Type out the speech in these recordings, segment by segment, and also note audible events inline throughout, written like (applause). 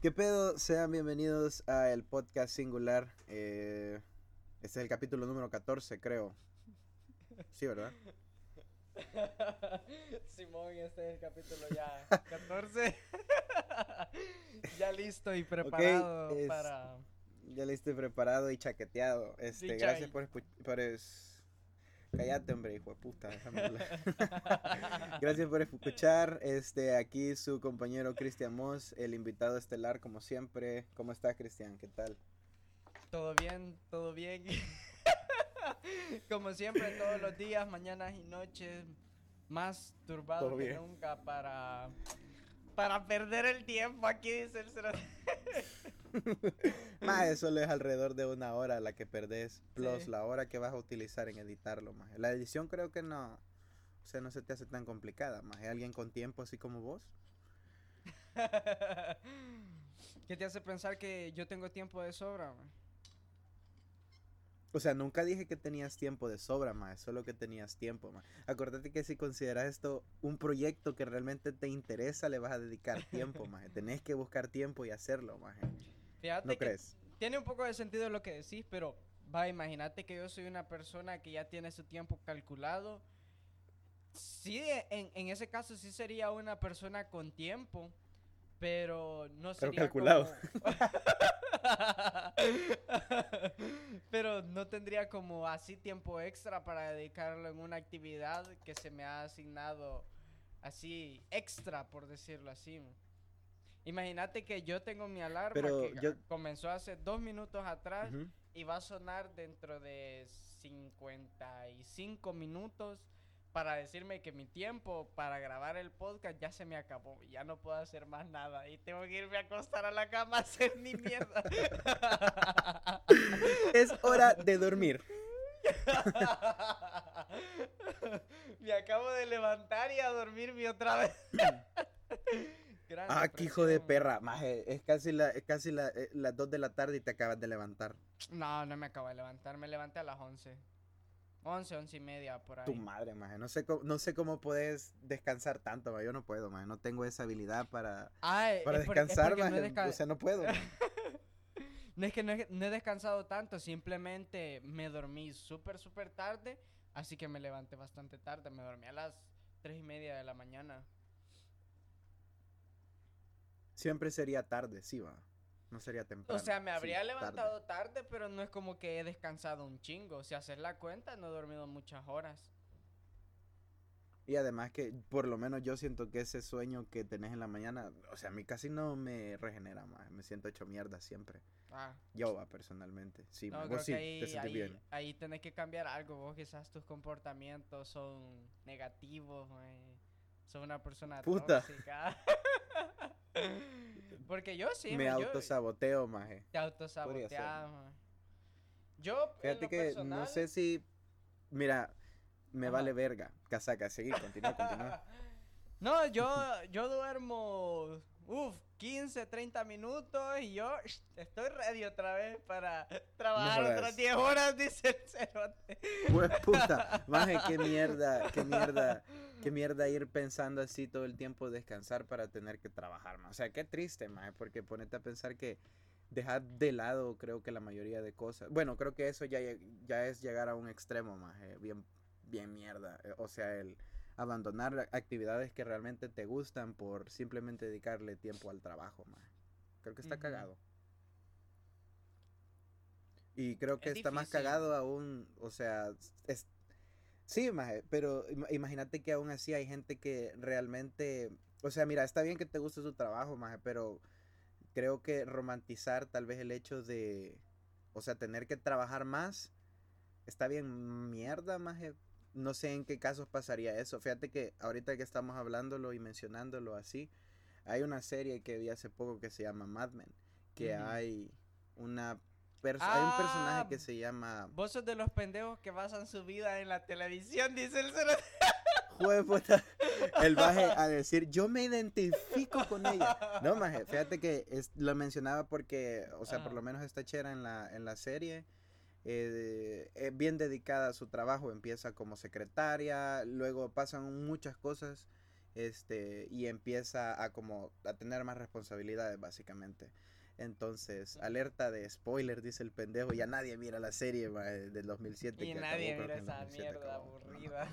¿Qué pedo? Sean bienvenidos a el podcast singular. Eh, este es el capítulo número 14, creo. Sí, ¿verdad? (laughs) Simón, este es el capítulo ya (laughs) 14. (laughs) ya listo y preparado es- para... Ya listo y preparado y chaqueteado. Este, gracias por escuchar. Por. Cállate, hombre, hijo de puta. déjame hablar. (laughs) gracias por escuchar. Este, aquí su compañero Cristian Moss, el invitado estelar, como siempre. ¿Cómo estás, Cristian? ¿Qué tal? Todo bien, todo bien. (laughs) Como siempre, todos los días, mañanas y noches, más turbado que nunca para, para perder el tiempo. Aquí dice el. (laughs) Más (laughs) eso es alrededor de una hora la que perdés, plus Sí. la hora que vas a utilizar en editarlo, más. La edición creo que no, o sea, no se te hace tan complicada, más. alguien con tiempo así como vos. (laughs) ¿Qué te hace pensar que yo tengo tiempo de sobra? man? O sea, nunca dije que tenías tiempo de sobra, más, solo que tenías tiempo, más. Acuérdate que si consideras esto un proyecto que realmente te interesa, le vas a dedicar tiempo, (laughs) más. Tenés que buscar tiempo y hacerlo, más. Fíjate ¿No que crees? tiene un poco de sentido lo que decís, pero va, imagínate que yo soy una persona que ya tiene su tiempo calculado. Sí, en, en ese caso sí sería una persona con tiempo, pero no Pero sería calculado. como- (laughs) pero no tendría como así tiempo extra para dedicarlo en una actividad que se me ha asignado así extra, por decirlo así. Imagínate que yo tengo mi alarma Pero que yo- comenzó hace dos minutos atrás Ujú. y va a sonar dentro de 55 minutos para decirme que mi tiempo para grabar el podcast ya se me acabó. Ya no puedo hacer más nada y tengo que irme a acostar a la cama (laughs) a hacer mi mierda. Es hora de dormir. (laughs) me acabo de levantar y a dormirme otra vez. (laughs) Gran Ah, qué hijo de depresión. perra, maje, es casi, la, es casi la- eh, las 2 de la tarde y te acabas de levantar. No, no me acabo de levantar. Me levanté a las 11. 11, 11 y media por ahí. Tu madre, maje. No sé cómo, no sé cómo puedes descansar tanto, maje. Yo no puedo, maje. No tengo esa habilidad para, Ay, para es por- es descansar, no he maje. desca- O sea, no puedo. (laughs) No es que no he, no he descansado tanto, simplemente me dormí súper, súper tarde, así que me levanté bastante tarde, me dormí a las tres y media de la mañana. Siempre sería tarde, sí, va. No sería temprano. O sea, me habría levantado tarde, pero no es como que he descansado un chingo. Si haces la cuenta, no he dormido muchas horas. Y además que, por lo menos yo siento que ese sueño que tenés en la mañana, o sea, a mí casi no me regenera, maje. Me siento hecho mierda siempre. Ah, Yo, va, personalmente. Sí, no, Vos sí, te ahí, sentís ahí, bien. ahí tenés que cambiar algo. Vos quizás tus comportamientos son negativos, mae. Sos una persona Puta. tóxica. (laughs) Porque yo sí, me yo- autosaboteo, maje. Te autosaboteas, mae. Yo, Fíjate que no personal- sé si. Mira, me Ajá. vale verga. Casaca, seguí, continúa, continúa. (laughs) No, yo, yo duermo, uff, 15, 30 minutos y yo estoy ready otra vez para trabajar otras 10 horas, (laughs) dice el cerote. Pues puta, maje, qué mierda, qué mierda, qué mierda ir pensando así todo el tiempo descansar para tener que trabajar, maje. O sea, qué triste, maje, porque ponete a pensar que dejar de lado creo que la mayoría de cosas. Bueno, creo que eso ya, ya es llegar a un extremo, maje, bien, bien mierda. Eh, O sea, el abandonar actividades que realmente te gustan por simplemente dedicarle tiempo al trabajo, maje. Creo que está cagado. Y creo que Es está más cagado aún, o sea, es, sí, maje, pero ima- imagínate que aún así hay gente que realmente, o sea, mira, está bien que te guste su trabajo, maje, pero creo que romantizar tal vez el hecho de, o sea, tener que trabajar más, está bien mierda, maje. No sé en qué casos pasaría eso. Fíjate que ahorita que estamos hablándolo y mencionándolo así, hay una serie que vi hace poco que se llama Mad Men, que hay una pers- hay un personaje Ah, que se llama Vos sos de los pendejos que basan su vida en la televisión, dice el cerote. Puta, (laughs) el baje a decir, yo me identifico con ella. No, maje, fíjate que es- lo mencionaba porque, o sea, por Ah. lo menos esta chera en la, en la serie eh, es bien dedicada a su trabajo, empieza como secretaria, luego pasan muchas cosas este, y empieza a como a tener más responsabilidades básicamente. Entonces, alerta de spoiler, dice el pendejo, ya nadie mira la serie del 2007. Y nadie mira esa mierda (laughs) aburrida.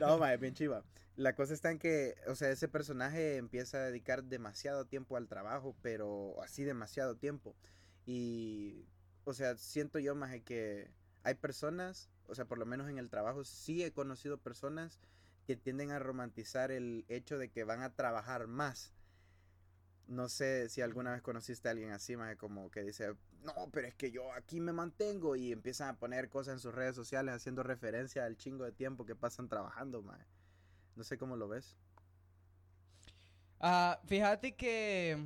No, mae, bien chiva. La cosa está en que, o sea, ese personaje empieza a dedicar demasiado tiempo al trabajo, pero así demasiado tiempo. Y, o sea, siento yo, más que hay personas, o sea, por lo menos en el trabajo, sí he conocido personas que tienden a romantizar el hecho de que van a trabajar más. No sé si alguna vez conociste a alguien así, más como que dice, no, pero es que yo aquí me mantengo y empiezan a poner cosas en sus redes sociales haciendo referencia al chingo de tiempo que pasan trabajando, más. No sé cómo lo ves. Ah, fíjate que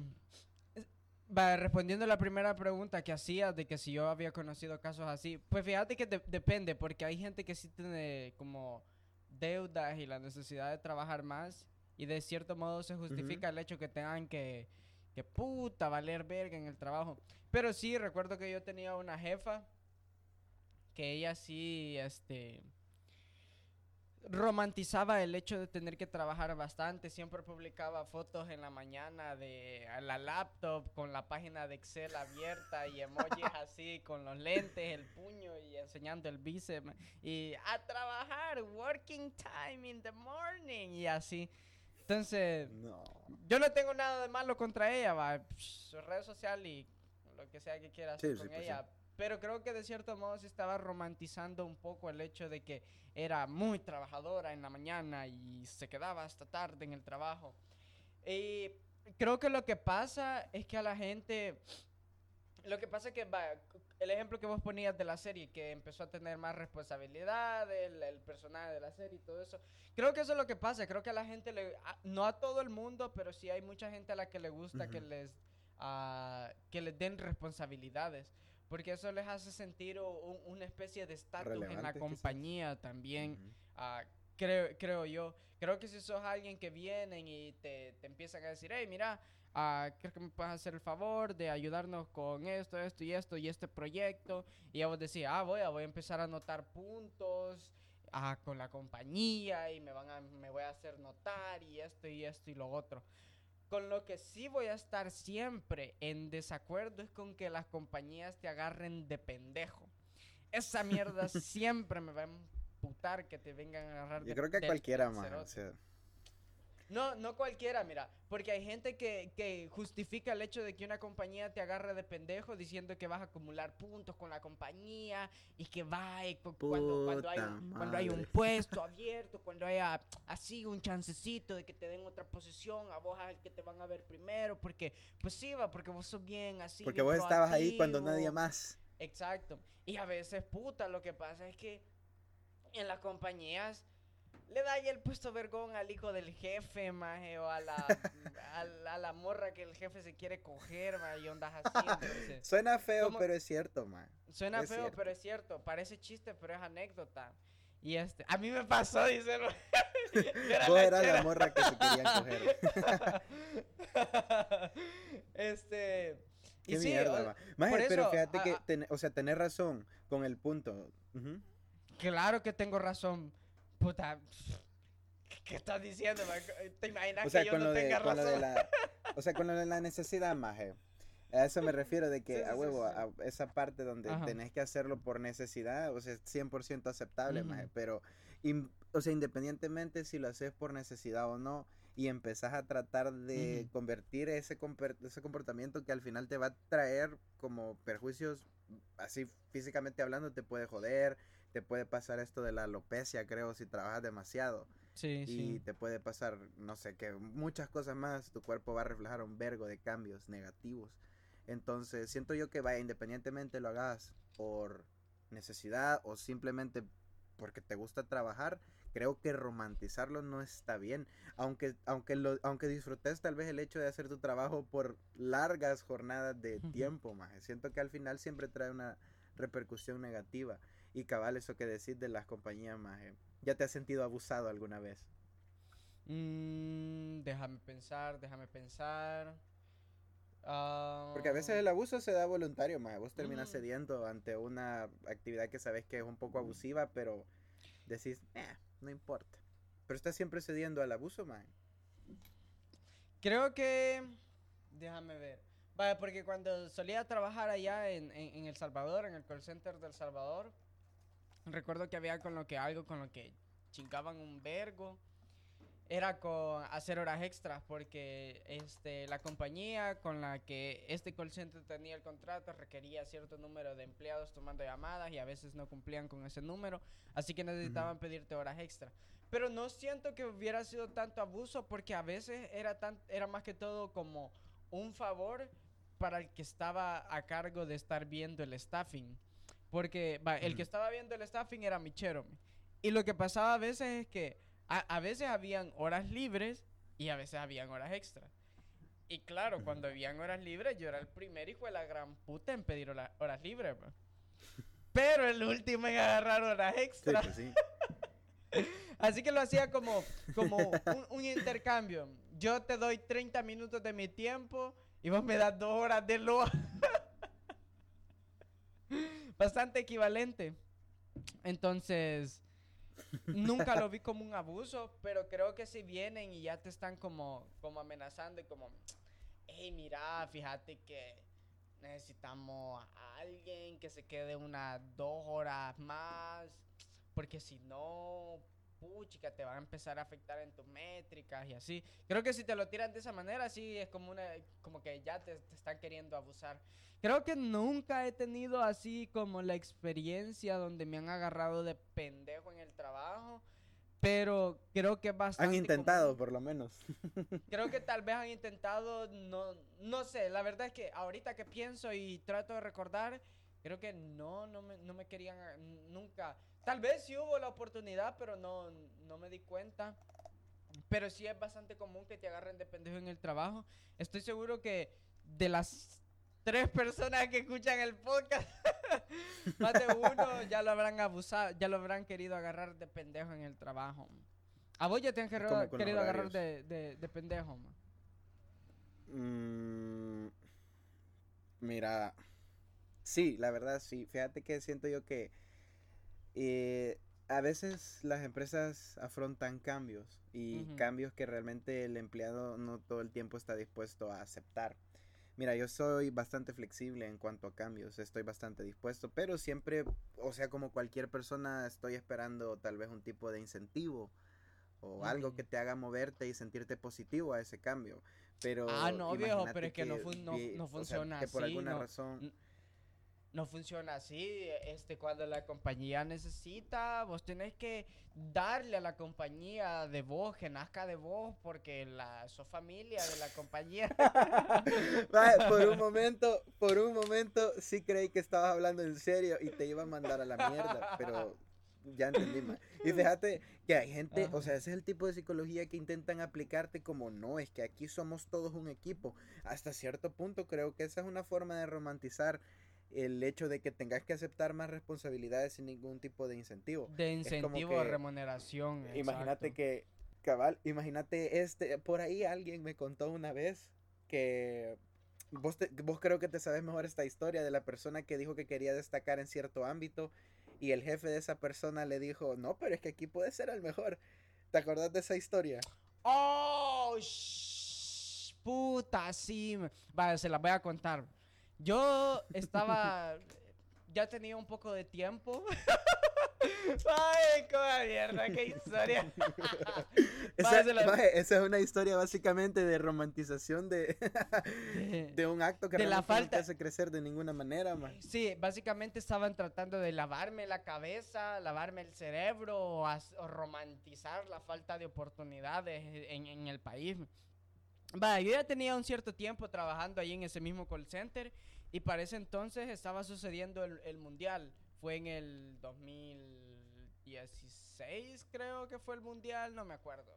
Va, respondiendo a la primera pregunta que hacías de que si yo había conocido casos así, pues fíjate que depende, porque hay gente que sí tiene como deudas y la necesidad de trabajar más y de cierto modo se justifica el hecho que tengan que, que puta valer verga en el trabajo. Pero sí, recuerdo que yo tenía una jefa que ella sí, este, romantizaba el hecho de tener que trabajar bastante. Siempre publicaba fotos en la mañana de la laptop con la página de Excel abierta y emojis (laughs) así con los lentes, el puño y enseñando el bíceps. Y a trabajar, working time in the morning y así. Entonces, yo no tengo nada de malo contra ella, va. su red social y lo que sea que quiera hacer con pues ella. Pero creo que de cierto modo se estaba romantizando un poco el hecho de que era muy trabajadora en la mañana y se quedaba hasta tarde en el trabajo. Y creo que lo que pasa es que a la gente... Lo que pasa es que el ejemplo que vos ponías de la serie, que empezó a tener más responsabilidad, el, personaje de la serie y todo eso, creo que eso es lo que pasa. Creo que a la gente, le, no a todo el mundo, pero sí hay mucha gente a la que le gusta que, les, uh, que les den responsabilidades porque eso les hace sentir una especie de estatus en la compañía también, ah, creo, creo yo. Creo que si sos alguien que viene y te, te empiezan a decir, hey, mira, uh, creo que me puedes hacer el favor de ayudarnos con esto, esto y esto y este proyecto. Y ya vos decís, ah, voy a, voy a empezar a anotar puntos uh, con la compañía y me, van a, me voy a hacer notar y esto y esto y lo otro. Con lo que sí voy a estar siempre en desacuerdo es con que las compañías te agarren de pendejo. Esa mierda (laughs) siempre me va a emputar que te vengan a agarrar Yo creo que cualquiera. O sea. No, no cualquiera, mira, porque hay gente que, que, justifica el hecho de que una compañía te agarre de pendejo diciendo que vas a acumular puntos con la compañía y que va cuando, cuando, hay, cuando hay un puesto abierto, cuando haya así un chancecito de que te den otra posición, a vos al que te van a ver primero, porque pues sí, va, porque vos sos bien así. Porque vos estabas ahí cuando nadie más. Exacto. Y a veces, puta, lo que pasa es que en las compañías le da ahí el puesto vergón al hijo del jefe, maje, o a la, (laughs) a, la, morra que el jefe se quiere coger, maje, y ondas así. Suena feo, pero es cierto, maje. Suena feo, pero es cierto. Parece chiste, pero es anécdota. Y este, a mí me pasó, dice. Vos (laughs) eras la morra que se querían coger. (laughs) este. Qué mierda, maje, pero fíjate que, o sea, tenés razón con el punto. Claro que tengo razón puta, ¿qué estás diciendo? ¿Te imaginas o sea, que yo no tenga razón? la, o sea, con lo de la necesidad, maje. A eso me refiero de que, a huevo, a esa parte donde tenés que hacerlo por necesidad, o sea, es 100% aceptable, maje, pero, o sea, independientemente si lo haces por necesidad o no, y empezás a tratar de convertir ese, ese comportamiento que al final te va a traer como perjuicios, así físicamente hablando, te puede joder, te puede pasar esto de la alopecia, creo, si trabajas demasiado. Sí, y te puede pasar, no sé, que muchas cosas más, tu cuerpo va a reflejar un vergo de cambios negativos. Entonces, siento yo que vaya, independientemente lo hagas por necesidad o simplemente porque te gusta trabajar, creo que romantizarlo no está bien. Aunque, aunque, lo, aunque disfrutes tal vez el hecho de hacer tu trabajo por largas jornadas de (laughs) tiempo, más. Siento que al final siempre trae una repercusión negativa. Y cabal, eso que decís de las compañías más. ¿Ya te has sentido abusado alguna vez? Mm, déjame pensar, déjame pensar. Porque a veces el abuso se da voluntario, más. Vos terminas mm. cediendo ante una actividad que sabes que es un poco abusiva, pero decís, eh, no importa. pero estás siempre cediendo al abuso, man. Creo que. Déjame ver. Vaya, porque cuando solía trabajar allá en, en, El Salvador, en el call center del Salvador, recuerdo que había con lo que algo con lo que chingaban un vergo era con hacer horas extras porque este la compañía con la que este call center tenía el contrato requería cierto número de empleados tomando llamadas y a veces no cumplían con ese número, así que necesitaban pedirte horas extra. Pero no siento que hubiera sido tanto abuso porque a veces era tan era más que todo como un favor para el que estaba a cargo de estar viendo el staffing. Porque el que estaba viendo el staffing era mi Y lo que pasaba a veces es que a, veces habían horas libres y a veces habían horas extras. Y claro, cuando habían horas libres, yo era el primer hijo de la gran puta en pedir horas libres. Pero el último en agarrar horas extras. Pues (laughs) Así que lo hacía como, como un, intercambio. Yo te doy 30 minutos de mi tiempo y vos me das dos horas de lo. Bastante equivalente. Entonces, nunca lo vi como un abuso, pero creo que si vienen y ya te están como, como amenazando y como, hey, mira, fíjate que necesitamos a alguien que se quede unas dos horas más, porque si no, puchica, te va a empezar a afectar en tus métricas y así. Creo que si te lo tiran de esa manera, sí es como, una, como que ya te, te están queriendo abusar. Creo que nunca he tenido así como la experiencia donde me han agarrado de pendejo en el trabajo. Pero creo que bastante. Han intentado, por lo menos. (laughs) Creo que tal vez han intentado, no, no sé, la verdad es que ahorita que pienso y trato de recordar, creo que no, no me, no me querían nunca. Tal vez sí hubo la oportunidad, pero no, no me di cuenta. Pero sí es bastante común que te agarren de pendejo en el trabajo. Estoy seguro que de las tres personas que escuchan el podcast, (laughs) más de uno ya lo habrán abusado, ya lo habrán querido agarrar de pendejo en el trabajo. ¿A vos ya te han querido, agarrar de, de, pendejo? Mm, mira, sí, la verdad sí. Fíjate que siento yo que eh, a veces las empresas afrontan cambios y cambios que realmente el empleado no todo el tiempo está dispuesto a aceptar. Mira, yo soy bastante flexible en cuanto a cambios, estoy bastante dispuesto, pero siempre, o sea, como cualquier persona, estoy esperando tal vez un tipo de incentivo o algo que te haga moverte y sentirte positivo a ese cambio. Pero ah, no, viejo, pero es que, no, no, funciona que por alguna razón no funciona así. Este, cuando la compañía necesita, vos tenés que darle a la compañía de vos, que nazca de vos, porque la, sos familia de la compañía. (laughs) por un momento, por un momento sí creí que estabas hablando en serio y te iba a mandar a la mierda, pero ya entendí más. Y fíjate que hay gente, o sea, ese es el tipo de psicología que intentan aplicarte como no, es que aquí somos todos un equipo. Hasta cierto punto creo que esa es una forma de romantizar el hecho de que tengas que aceptar más responsabilidades sin ningún tipo de incentivo. De incentivo o remuneración. Imagínate que, cabal, imagínate este, por ahí alguien me contó una vez que vos, vos creo que te sabes mejor esta historia de la persona que dijo que quería destacar en cierto ámbito y el jefe de esa persona le dijo, no, pero es que aquí puede ser el mejor. ¿Te acordás de esa historia? Oh, puta, sí. Vale, se la voy a contar. Yo estaba. ya tenía un poco de tiempo. Ay, qué mierda, qué historia. (laughs) esa, esa, es una historia básicamente de romantización de, de (laughs) un acto que de la falta... no hace crecer de ninguna manera, man. Sí, básicamente estaban tratando de lavarme la cabeza, lavarme el cerebro o, romantizar la falta de oportunidades en, en el país. Va, yo ya tenía un cierto tiempo trabajando ahí en ese mismo call center y para ese entonces estaba sucediendo el, mundial. Fue en el 2016 creo que fue el mundial, no me acuerdo.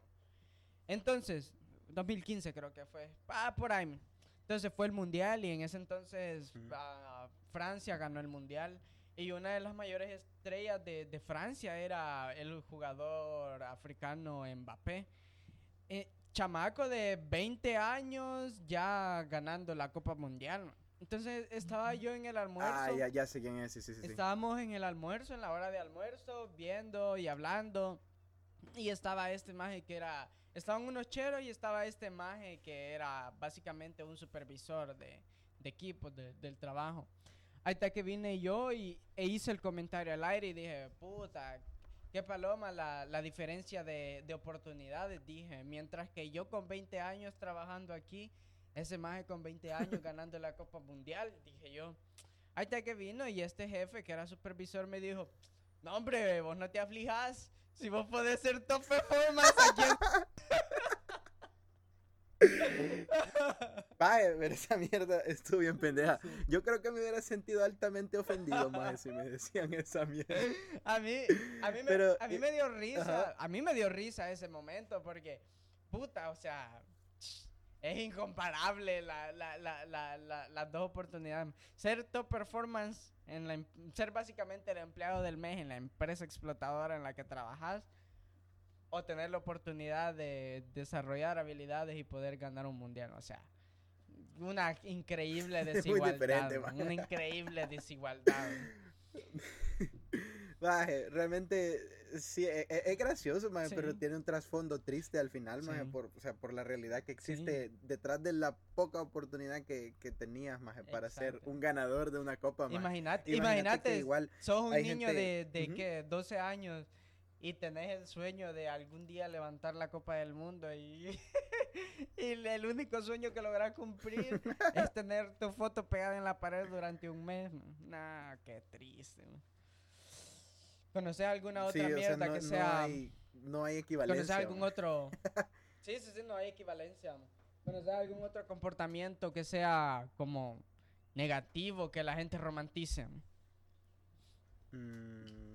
Entonces, 2015 creo que fue. Ah, por ahí. Entonces fue el mundial y en ese entonces ah, Francia ganó el mundial. Y una de las mayores estrellas de, de Francia era el jugador africano Mbappé. Eh, chamaco de 20 años ya ganando la Copa Mundial. Entonces estaba yo en el almuerzo. Ah, ya, ya sé quién es, sí, sí, sí. Estábamos en el almuerzo, en la hora de almuerzo, viendo y hablando. Y estaba este maje que era, estaban unos cheros y estaba este maje que era básicamente un supervisor de, de equipos de- del trabajo. Ahí está que vine yo y, e hice el comentario al aire y dije, puta, paloma la, la diferencia de, de oportunidades, dije. Mientras que yo con 20 años trabajando aquí, ese maje con 20 años (laughs) ganando la Copa Mundial, dije yo. Ahí está que vino y este jefe que era supervisor me dijo, no hombre, vos no te aflijas, si vos podés ser top performance aquí (laughs) (laughs) Maje, pero esa mierda estuvo bien pendeja. Yo creo que me hubiera sentido altamente ofendido, maje, si me decían esa mierda. A mí, a mí, me, Pero, a mí eh, me dio risa, ajá. a mí me dio risa ese momento porque, puta, o sea, es incomparable la, la, la, la, la- las dos oportunidades. Ser top performance, en la, em- ser básicamente el empleado del mes en la empresa explotadora en la que trabajas, o tener la oportunidad de desarrollar habilidades y poder ganar un mundial, o sea. Una increíble (laughs) Muy desigualdad. una increíble desigualdad. (laughs) Maje, realmente sí, e- e- es, gracioso, maje, pero tiene un trasfondo triste al final, maje, Sí. por, o sea, por la realidad que existe detrás de la poca oportunidad que, que tenías, maje, para ser un ganador de una copa. Imagínate, Imagínate igual sos un niño gente- de, de. ¿qué? 12 años y tenés el sueño de algún día levantar la Copa del Mundo y, (laughs) y el único sueño que logras cumplir (laughs) es tener tu foto pegada en la pared durante un mes. Nah, qué triste. ¿Conoces alguna Sí, otra o sea, mierda no, que no sea... hay, no hay ¿Conoces equivalencia. algún maje. otro...? (laughs) sí, sí, sí, no hay equivalencia. ¿Conoces algún otro comportamiento que sea como negativo, que la gente romantice? man? Mm,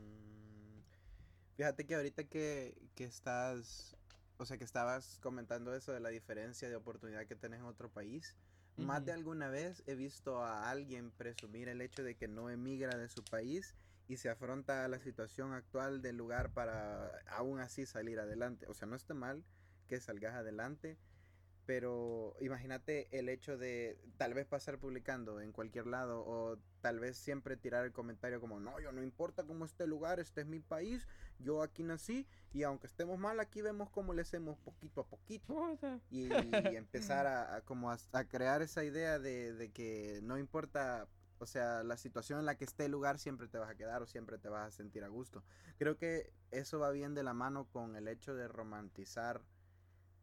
Fíjate que ahorita que, que estás, o sea, que estabas comentando eso de la diferencia de oportunidad que tenés en otro país, más de alguna vez he visto a alguien presumir el hecho de que no emigra de su país y se afronta a la situación actual del lugar para aún así salir adelante. O sea, no está mal que salgas adelante, pero imagínate el hecho de tal vez pasar publicando en cualquier lado o tal vez siempre tirar el comentario como, no, yo no importa cómo esté el lugar, este es mi país, yo aquí nací y aunque estemos mal aquí vemos cómo le hacemos poquito a poquito Puta. y, y (laughs) empezar a, a como a, a crear esa idea de, de que no importa, o sea, la situación en la que esté el lugar siempre te vas a quedar o siempre te vas a sentir a gusto. Creo que eso va bien de la mano con el hecho de romantizar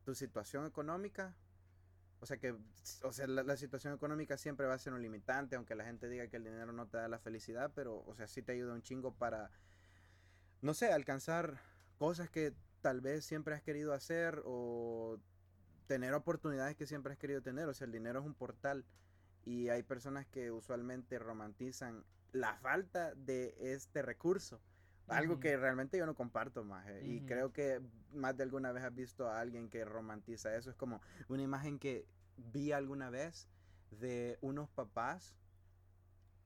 tu situación económica. O sea que, o sea, la, la situación económica siempre va a ser un limitante, aunque la gente diga que el dinero no te da la felicidad, pero, o sea, sí te ayuda un chingo para, no sé, alcanzar cosas que tal vez siempre has querido hacer o tener oportunidades que siempre has querido tener. O sea, el dinero es un portal y hay personas que usualmente romantizan la falta de este recurso. Algo que realmente yo no comparto más. Y creo que más de alguna vez has visto a alguien que romantiza eso. Es como una imagen que vi alguna vez de unos papás.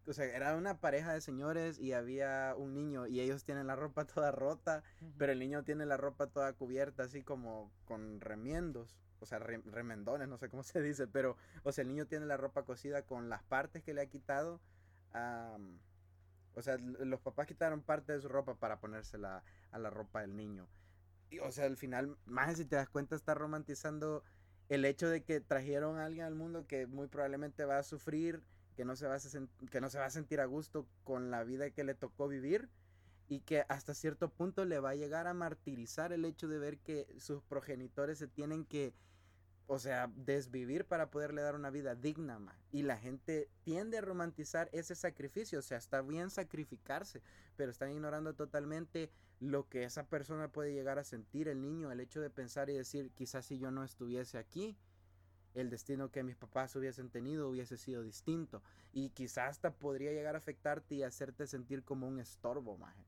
O sea, era una pareja de señores y había un niño y ellos tienen la ropa (laughs) toda rota pero el niño tiene la ropa toda cubierta, así como con remiendos. O sea, re- remendones, no sé cómo se dice. Pero, o sea, el niño tiene la ropa cosida con las partes que le ha quitado. O sea, los papás quitaron parte de su ropa para ponérsela a la ropa del niño. Y, o sea, al final, más si te das cuenta, está romantizando el hecho de que trajeron a alguien al mundo que muy probablemente va a sufrir, que no se va a, que no se va a sentir a gusto con la vida que le tocó vivir y que hasta cierto punto le va a llegar a martirizar el hecho de ver que sus progenitores se tienen que, o sea, desvivir para poderle dar una vida digna, ma. Y la gente tiende a romantizar ese sacrificio, o sea, está bien sacrificarse, pero están ignorando totalmente lo que esa persona puede llegar a sentir, el niño, el hecho de pensar y decir, quizás si yo no estuviese aquí, el destino que mis papás hubiesen tenido hubiese sido distinto. Y quizás hasta podría llegar a afectarte y hacerte sentir como un estorbo, maje.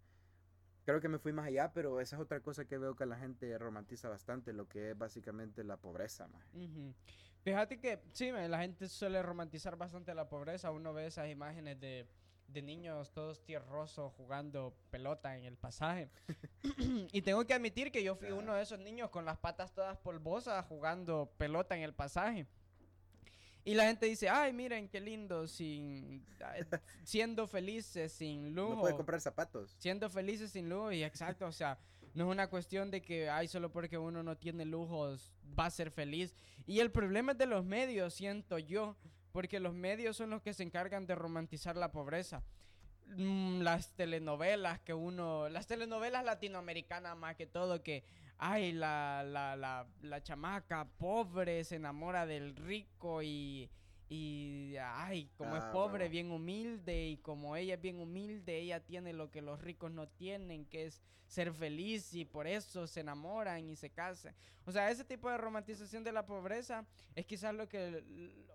Creo que me fui más allá, pero esa es otra cosa que veo que la gente romantiza bastante, lo que es básicamente la pobreza, maje. Ujú. Fíjate que sí, me- la gente suele romantizar bastante la pobreza. Uno ve esas imágenes de, de niños todos tierrosos jugando pelota en el pasaje. (laughs) y tengo que admitir que yo fui uno de esos niños con las patas todas polvosas jugando pelota en el pasaje. Y la gente dice, ay, miren qué lindo, sin, siendo felices, sin lujo. No puede comprar zapatos. Siendo felices sin lujo, y exacto, o sea, no es una cuestión de que, ay, solo porque uno no tiene lujos va a ser feliz. Y el problema es de los medios, siento yo, porque los medios son los que se encargan de romantizar la pobreza. Mm, las telenovelas que uno, las telenovelas latinoamericanas más que todo, que ay, la, la, la, la chamaca pobre se enamora del rico y, y ay, como es ah, pobre, bien humilde, y como ella es bien humilde, ella tiene lo que los ricos no tienen, que es ser feliz, y por eso se enamoran y se casan. O sea, ese tipo de romantización de la pobreza es quizás lo que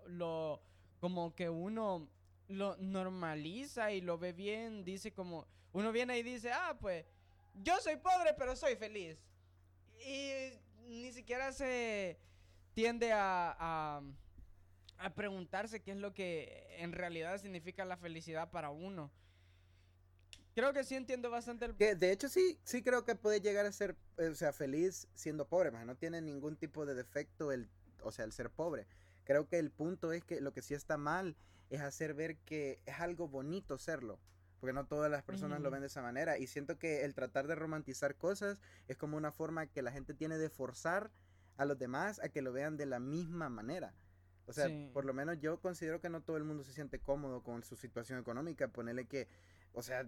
lo, como que uno lo normaliza y lo ve bien, dice como, uno viene y dice, ah, pues, yo soy pobre, pero soy feliz y ni siquiera se tiende a, a, preguntarse qué es lo que en realidad significa la felicidad para uno. Creo que sí entiendo bastante el... Que de hecho sí, sí creo que puede llegar a ser, o sea, feliz siendo pobre, no tiene ningún tipo de defecto el, o sea, el ser pobre. Creo que el punto es que lo que sí está mal es hacer ver que es algo bonito serlo porque no todas las personas lo ven de esa manera. Y siento que el tratar de romantizar cosas es como una forma que la gente tiene de forzar a los demás a que lo vean de la misma manera. O sea, por lo menos yo considero que no todo el mundo se siente cómodo con su situación económica. Ponerle que, o sea,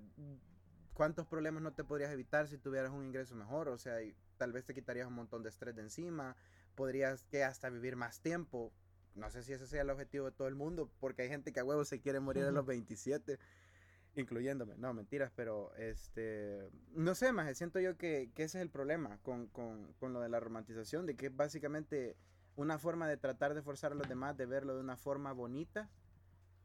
¿cuántos problemas no te podrías evitar si tuvieras un ingreso mejor? O sea, tal vez te quitarías un montón de estrés de encima, podrías que hasta vivir más tiempo. No sé si ese sea el objetivo de todo el mundo, porque hay gente que a huevo se quiere morir a los 27 incluyéndome. No, mentiras, pero este, no sé, más siento yo que, ese es el problema con, lo de la romantización, de que es básicamente una forma de tratar de forzar a los demás de verlo de una forma bonita,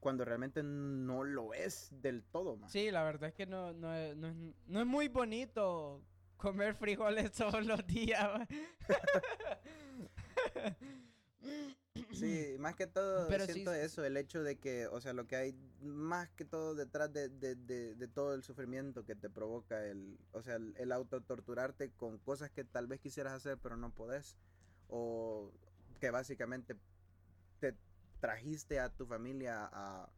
cuando realmente no lo es del todo, más. Sí, la verdad es que no, no, es, no es muy bonito comer frijoles (laughs) todos los días. (laughs) Sí, (laughs) más que todo siento eso, el hecho de que, o sea, lo que hay más que todo detrás de, de, de, todo el sufrimiento que te provoca el, o sea, el, el autotorturarte con cosas que tal vez quisieras hacer pero no podés, o que básicamente te trajiste a tu familia a,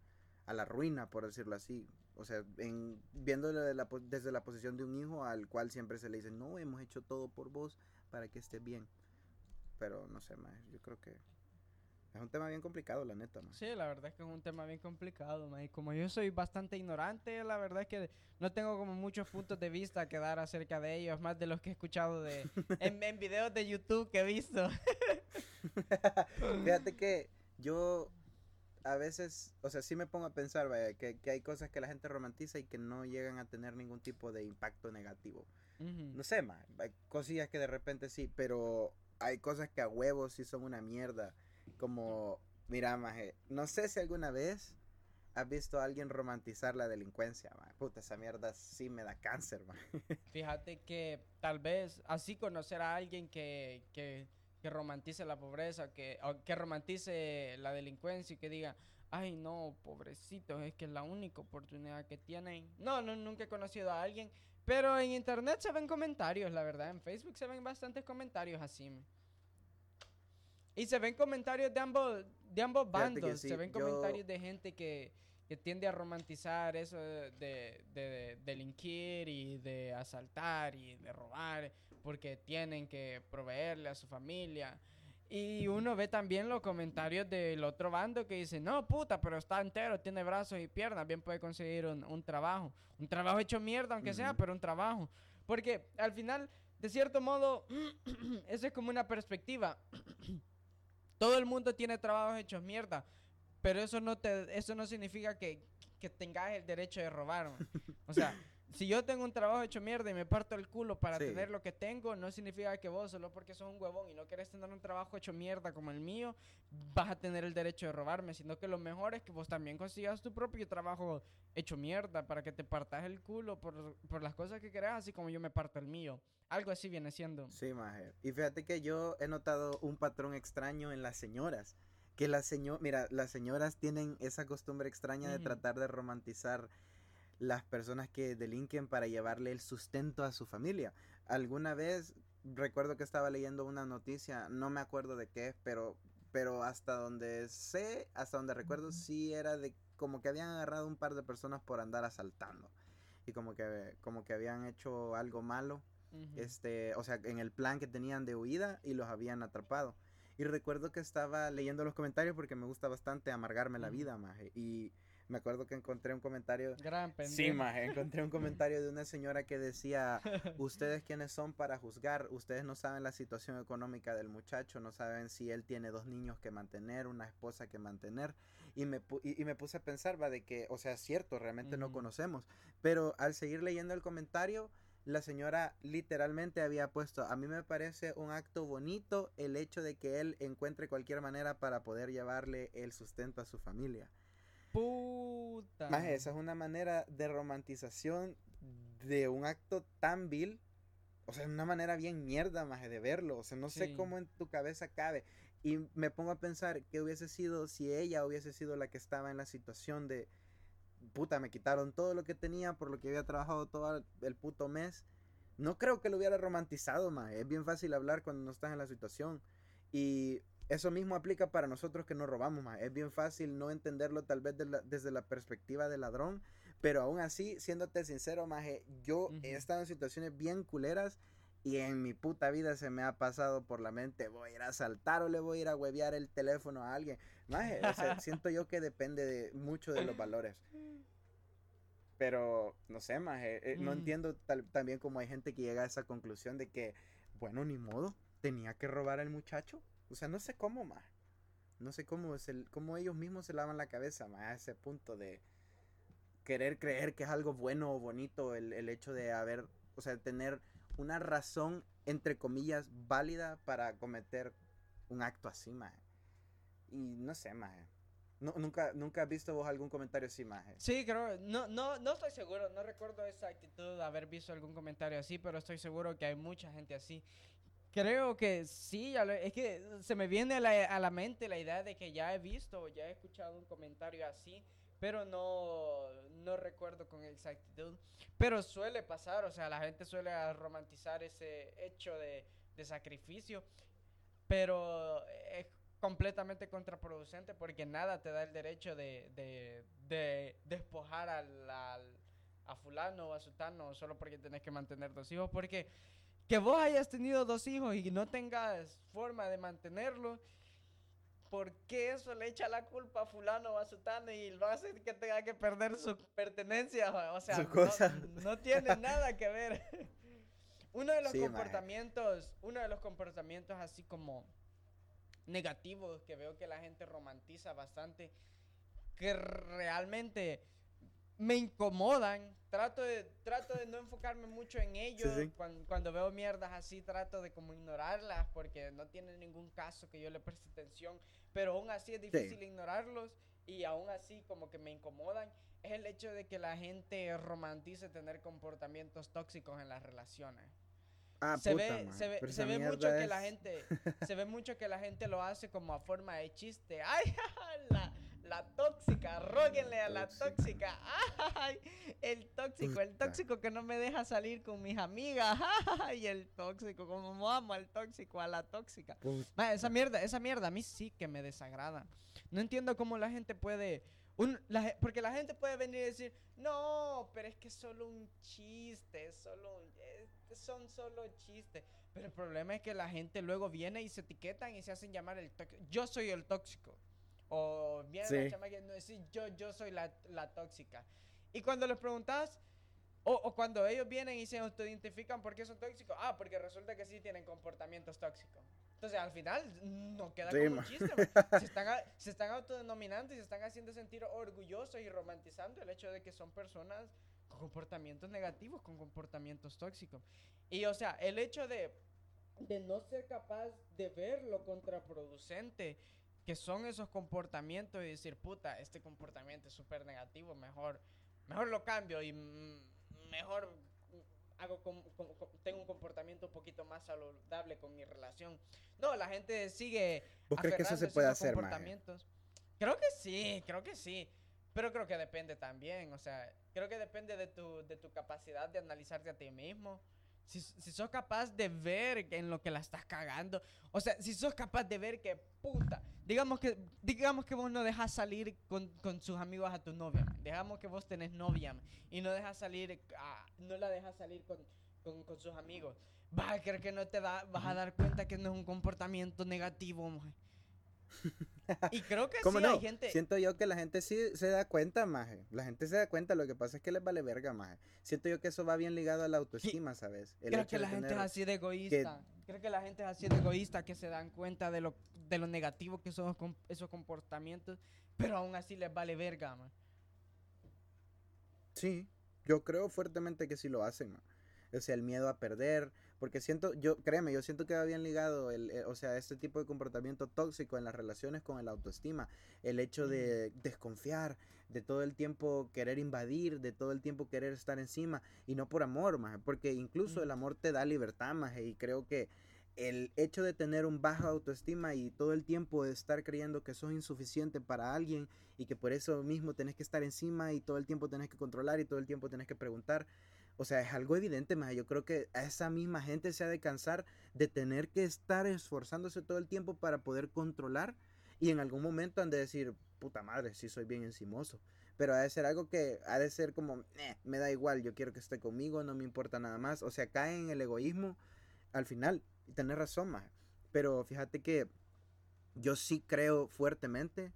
a la ruina, por decirlo así. O sea, en, viéndolo desde la posición de un hijo al cual siempre se le dice, no, hemos hecho todo por vos para que esté bien. Pero no sé, más, yo creo que es un tema bien complicado, la neta, Sí, la verdad es que es un tema bien complicado, Y como yo soy bastante ignorante, la verdad es que no tengo como muchos puntos de vista que dar acerca de ellos, más de los que he escuchado de (laughs) en, videos de YouTube que he visto. (laughs) Fíjate que yo a veces, o sea, sí me pongo a pensar, vaya, que, hay cosas que la gente romantiza y que no llegan a tener ningún tipo de impacto negativo. No sé, ma, hay cosillas que de repente sí, pero hay cosas que a huevos sí son una mierda como, mira, maje, no sé si alguna vez has visto a alguien romantizar la delincuencia, maje. Puta, esa mierda sí me da cáncer. (laughs) Fíjate que tal vez así conocer a alguien que, que, que romantice la pobreza, que, que romantice la delincuencia y que diga, ay no, pobrecito, es que es la única oportunidad que tienen. No, no, nunca he conocido a alguien, pero en internet se ven comentarios, la verdad, en Facebook se ven bastantes comentarios así. Y se ven comentarios de ambos, de ambos bandos. se ven comentarios de gente que, tiende a romantizar eso de, de, delinquir y de asaltar y de robar porque tienen que proveerle a su familia. Y uno ve también los comentarios del otro bando que dice, no, puta, pero está entero, tiene brazos y piernas, bien puede conseguir un, trabajo. Un trabajo hecho mierda, aunque sea, pero un trabajo. Porque al final, de cierto modo, (clears throat) eso es como una perspectiva. (clears throat) Todo el mundo tiene trabajos hechos mierda, pero eso no te eso no significa que, que tengas el derecho de robar. O sea, (laughs) si yo tengo un trabajo hecho mierda y me parto el culo para tener lo que tengo, no significa que vos, solo porque sos un huevón y no querés tener un trabajo hecho mierda como el mío, vas a tener el derecho de robarme, sino que lo mejor es que vos también consigas tu propio trabajo hecho mierda para que te partas el culo por, por las cosas que querés, así como yo me parto el mío. Algo así viene siendo. Sí, maje. Y fíjate que yo he notado un patrón extraño en las señoras. Que las señoras, mira, las señoras tienen esa costumbre extraña de tratar de romantizar las personas que delinquen para llevarle el sustento a su familia. Alguna vez recuerdo que estaba leyendo una noticia, no me acuerdo de qué, pero pero hasta donde sé, hasta donde recuerdo, sí era de como que habían agarrado un par de personas por andar asaltando. Y como que, como que habían hecho algo malo, este, o sea, en el plan que tenían de huida y los habían atrapado. Y recuerdo que estaba leyendo los comentarios porque me gusta bastante amargarme la vida, maje. Y me acuerdo que encontré un comentario. Gran Sí, maje, encontré un comentario de una (laughs) señora que decía: Ustedes quiénes son para juzgar, ustedes no saben la situación económica del muchacho, no saben si él tiene dos niños que mantener, una esposa que mantener. Y me, y, me puse a pensar, va, de que, o sea, es cierto, realmente no conocemos. Pero al seguir leyendo el comentario, la señora literalmente había puesto, a mí me parece un acto bonito el hecho de que él encuentre cualquier manera para poder llevarle el sustento a su familia. Puta. Más esa es una manera de romantización de un acto tan vil. O sea, una manera bien mierda, más de verlo. O sea, no sé cómo en tu cabeza cabe. Y me pongo a pensar qué hubiese sido si ella hubiese sido la que estaba en la situación de, puta, me quitaron todo lo que tenía por lo que había trabajado todo el puto mes. No creo que lo hubiera romantizado, más. Es bien fácil hablar cuando no estás en la situación. Y eso mismo aplica para nosotros que no robamos, más. Es bien fácil no entenderlo tal vez desde la perspectiva del ladrón. Pero aún así, siéndote sincero, más, yo he estado en situaciones bien culeras y en mi puta vida se me ha pasado por la mente, voy a ir a saltar o le voy a ir a huevear el teléfono a alguien. Maje, (laughs) siento yo que depende de, mucho de los valores. Pero, no sé, maje, eh, no mm. entiendo también cómo hay gente que llega a esa conclusión de que, bueno, ni modo, tenía que robar al muchacho. O sea, no sé cómo, más. No sé cómo, es el, cómo ellos mismos se lavan la cabeza, más a ese punto de querer creer que es algo bueno o bonito el, el hecho de haber, o sea, tener una razón, entre comillas, válida para cometer un acto así, maje. Y no sé, maje. No, nunca, ¿Nunca has visto vos algún comentario así, maje? Sí, creo, no, no, no estoy seguro, no recuerdo esa actitud de haber visto algún comentario así, pero estoy seguro que hay mucha gente así. Creo que sí, es que se me viene a la, a la mente la idea de que ya he visto, ya he escuchado un comentario así, pero no, no recuerdo con exactitud. Pero suele pasar, o sea, la gente suele romantizar ese hecho de, de sacrificio, pero es completamente contraproducente porque nada te da el derecho de, de, de despojar al, a fulano o a sutano solo porque tenés que mantener dos hijos, porque que vos hayas tenido dos hijos y no tengas forma de mantenerlos ¿por qué eso le echa la culpa a fulano o a sutano y va a hacer que tenga que perder su pertenencia? O sea, no, tiene (laughs) nada que ver. uno de los comportamientos, uno de los comportamientos así como negativos que veo que la gente romantiza bastante, que realmente me incomodan. Trato de, trato de no enfocarme mucho en ellos. Cuando, veo mierdas así, trato de como ignorarlas porque no tiene ningún caso que yo le preste atención. Pero aún así es difícil ignorarlos y aún así como que me incomodan. Es el hecho de que la gente romantice tener comportamientos tóxicos en las relaciones. Ah, se, ve, se ve, se ve mucho que la gente (laughs) se ve mucho que la gente lo hace como a forma de chiste. Ay, (laughs) la, la tóxica, róguenle a la tóxica. Ay, el tóxico, el tóxico que no me deja salir con mis amigas. Ay, el tóxico, como amo al tóxico, a la tóxica. esa mierda, esa mierda a mí sí que me desagrada. No entiendo cómo la gente puede... porque la gente puede venir y decir, no, pero es que es solo un chiste, solo son solo chistes. Pero el problema es que la gente luego viene y se etiquetan y se hacen llamar el tóxico. Yo soy el tóxico. O bien sí. la chama que no decir yo, yo soy la, la tóxica. Y cuando les preguntas, o, o, cuando ellos vienen y se autoidentifican por qué son tóxicos, ah, porque resulta que sí tienen comportamientos tóxicos. Entonces al final no queda como un chiste. (laughs) se, están, se están autodenominando y se están haciendo sentir orgullosos y romantizando el hecho de que son personas con comportamientos negativos, con comportamientos tóxicos. Y o sea, el hecho de, de no ser capaz de ver lo contraproducente que son esos comportamientos y decir, puta, este comportamiento es súper negativo, mejor, mejor lo cambio y mejor hago tengo un comportamiento un poquito más saludable con mi relación. No, la gente sigue ¿Vos crees que eso se puede hacer, comportamientos. Creo que sí, creo que sí. Pero creo que depende también, o sea, creo que depende de tu, de tu capacidad de analizarte a ti mismo Si, si sos capaz de ver en lo que la estás cagando, o sea, si sos capaz de ver que puta, digamos que, digamos que vos no dejas salir con, con sus amigos a tu novia, man. digamos que vos tenés novia man, y no dejas salir, a- no la dejas salir con, con, con sus amigos, vas a creer que no te da, vas a dar cuenta que no es un comportamiento negativo, man. (laughs) (laughs) Y creo que ¿Cómo sí no? hay gente, Siento yo que la gente sí se da cuenta, maje. La gente se da cuenta, lo que pasa es que les vale verga, maje. Siento yo que eso va bien ligado a la autoestima, ¿sabes? El creo que la gente es así de egoísta, creo que la gente es así de egoísta que se dan cuenta de lo, de lo negativo que son esos comportamientos, pero aún así les vale verga, man. Sí, yo creo fuertemente que sí lo hacen, man. O sea, el miedo a perder, porque siento, yo, créeme, yo siento que va bien ligado, el, eh, o sea, este tipo de comportamiento tóxico en las relaciones con el autoestima, el hecho de desconfiar, de todo el tiempo querer invadir, de todo el tiempo querer estar encima, y no por amor, más, porque incluso el amor te da libertad, más, y creo que el hecho de tener un baja autoestima y todo el tiempo de estar creyendo que sos insuficiente para alguien y que por eso mismo tenés que estar encima y todo el tiempo tenés que controlar y todo el tiempo tenés que preguntar. O sea, es algo evidente, más. Yo creo que a esa misma gente se ha de cansar de tener que estar esforzándose todo el tiempo para poder controlar y en algún momento han de decir, puta madre, sí soy bien encimoso. Pero ha de ser algo que ha de ser como, "Eh, me da igual, yo quiero que esté conmigo, no me importa nada más. O sea, cae en el egoísmo al final. Y tenés razón, más. Pero fíjate que yo sí creo fuertemente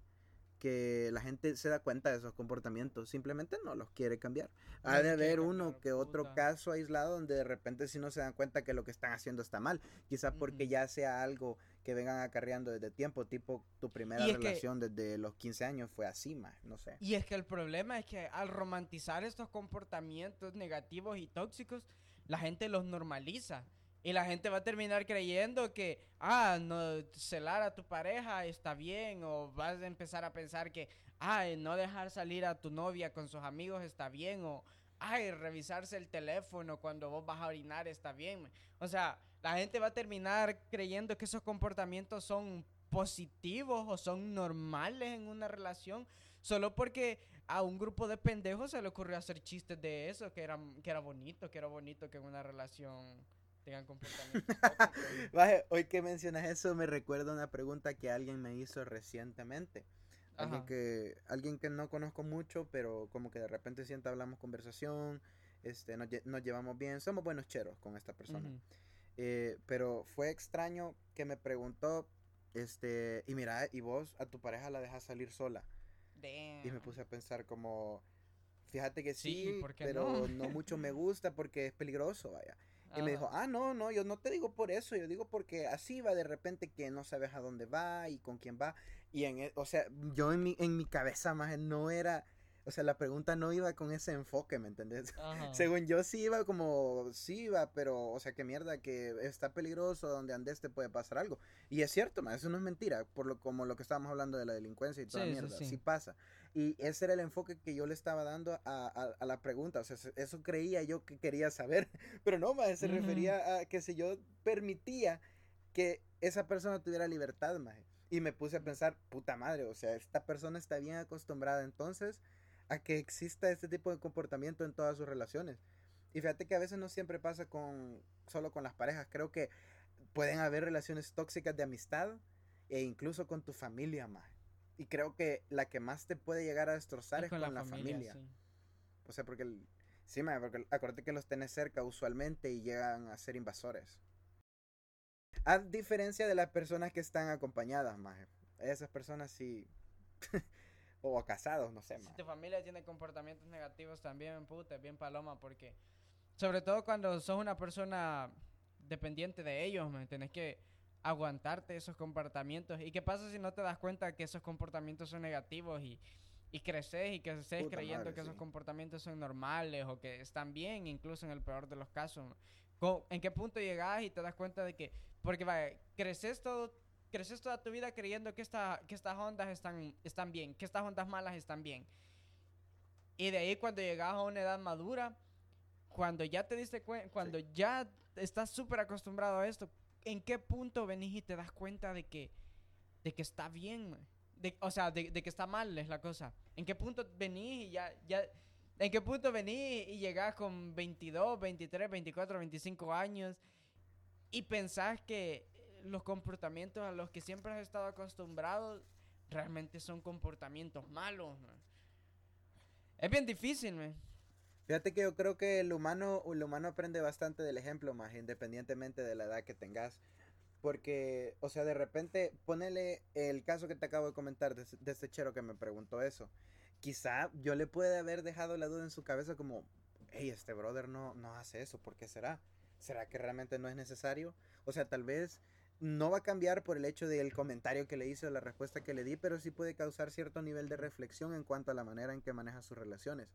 que la gente se da cuenta de esos comportamientos, simplemente no los quiere cambiar. Ha de haber uno que otro caso aislado donde de repente si no se dan cuenta que lo que están haciendo está mal, quizás porque Ujú. ya sea algo que vengan acarreando desde tiempo, tipo tu primera es que- relación desde los 15 años fue así, más, no sé. Y es que el problema es que al romantizar estos comportamientos negativos y tóxicos, la gente los normaliza. Y la gente va a terminar creyendo que, ah, no, celar a tu pareja está bien. O vas a empezar a pensar que, ay, no dejar salir a tu novia con sus amigos está bien. O, ay, revisarse el teléfono cuando vos vas a orinar está bien. O sea, la gente va a terminar creyendo que esos comportamientos son positivos o son normales en una relación solo porque a un grupo de pendejos se le ocurrió hacer chistes de eso, que era, que era bonito, que era bonito que en una relación tengan (laughs) comportamientos tóxicos. Baje, hoy que mencionas eso me recuerda una pregunta que alguien me hizo recientemente. Alguien Ajá. que, alguien que no conozco mucho, pero como que de repente sienta hablamos conversación, este, nos, nos llevamos bien, somos buenos cheros con esta persona. Ujú. Eh, pero fue extraño que me preguntó, este, y mira, y vos a tu pareja la dejas salir sola. Y me Damn. puse a pensar como, fíjate que Sí, sí, ¿por qué pero no? no mucho me (laughs) gusta porque es peligroso, vaya. Y me dijo, Ajá. ah, no, no, yo no te digo por eso, yo digo porque así va de repente que no sabes a dónde va y con quién va. Y en, e- o sea, yo en mi, en mi cabeza más no era, o sea, la pregunta no iba con ese enfoque, ¿me entendés? Ajá. (laughs) Según yo sí iba como, sí iba, pero, o sea, que mierda, que está peligroso, donde andes te puede pasar algo. Y es cierto, man, eso no es mentira, por lo como lo que estábamos hablando de la delincuencia y toda Sí, sí, mierda, sí. sí pasa. Y ese era el enfoque que yo le estaba dando a, a- a la pregunta, o sea, se- eso creía yo que quería saber, (laughs) pero no, man, se refería a que si yo permitía que esa persona tuviera libertad, man. Y me puse a pensar, puta madre, o sea, esta persona está bien acostumbrada entonces a que exista este tipo de comportamiento en todas sus relaciones. Y fíjate que a veces no siempre pasa con solo con las parejas, creo que pueden haber relaciones tóxicas de amistad e incluso con tu familia, más. Y creo que la que más te puede llegar a destrozar Y es con, la, familia. sí. O sea, porque el, sí, ma, porque acuérdate que los tenés cerca usualmente y llegan a ser invasores. A diferencia de las personas que están acompañadas, más. Esas personas sí. (laughs) o casados, no sé, Si más. tu familia tiene comportamientos negativos también, puta, bien paloma, porque sobre todo cuando sos una persona dependiente de ellos, man, tenés que aguantarte esos comportamientos. ¿Y qué pasa si no te das cuenta que esos comportamientos son negativos y, y creces y estés Puta creyendo madre, que esos comportamientos son normales o que están bien, incluso en el peor de los casos? ¿En qué punto llegas y te das cuenta de que, porque vaya, creces todo, creces toda tu vida creyendo que, esta, que estas ondas están, están bien, que estas ondas malas están bien? Y de ahí cuando llegas a una edad madura, cuando ya te diste cuenta, cuando ya estás súper acostumbrado a esto, ¿en qué punto venís y te das cuenta de que, de que está bien? man? De, o sea, de, de que está mal es la cosa. ¿En qué punto venís y ya, ya, ¿En qué punto venís y llegás con 22, 23, 24, 25 años y pensás que los comportamientos a los que siempre has estado acostumbrado realmente son comportamientos malos? Es bien difícil, man. Fíjate que yo creo que el humano, el humano aprende bastante del ejemplo, más independientemente de la edad que tengas. Porque, o sea, de repente, ponele el caso que te acabo de comentar de, de este chero que me preguntó eso. Quizá yo le puede haber dejado la duda en su cabeza como, hey, este brother no, no hace eso, ¿por qué será? ¿Será que realmente no es necesario? O sea, tal vez no va a cambiar por el hecho del comentario que le hice o la respuesta que le di, pero sí puede causar cierto nivel de reflexión en cuanto a la manera en que maneja sus relaciones.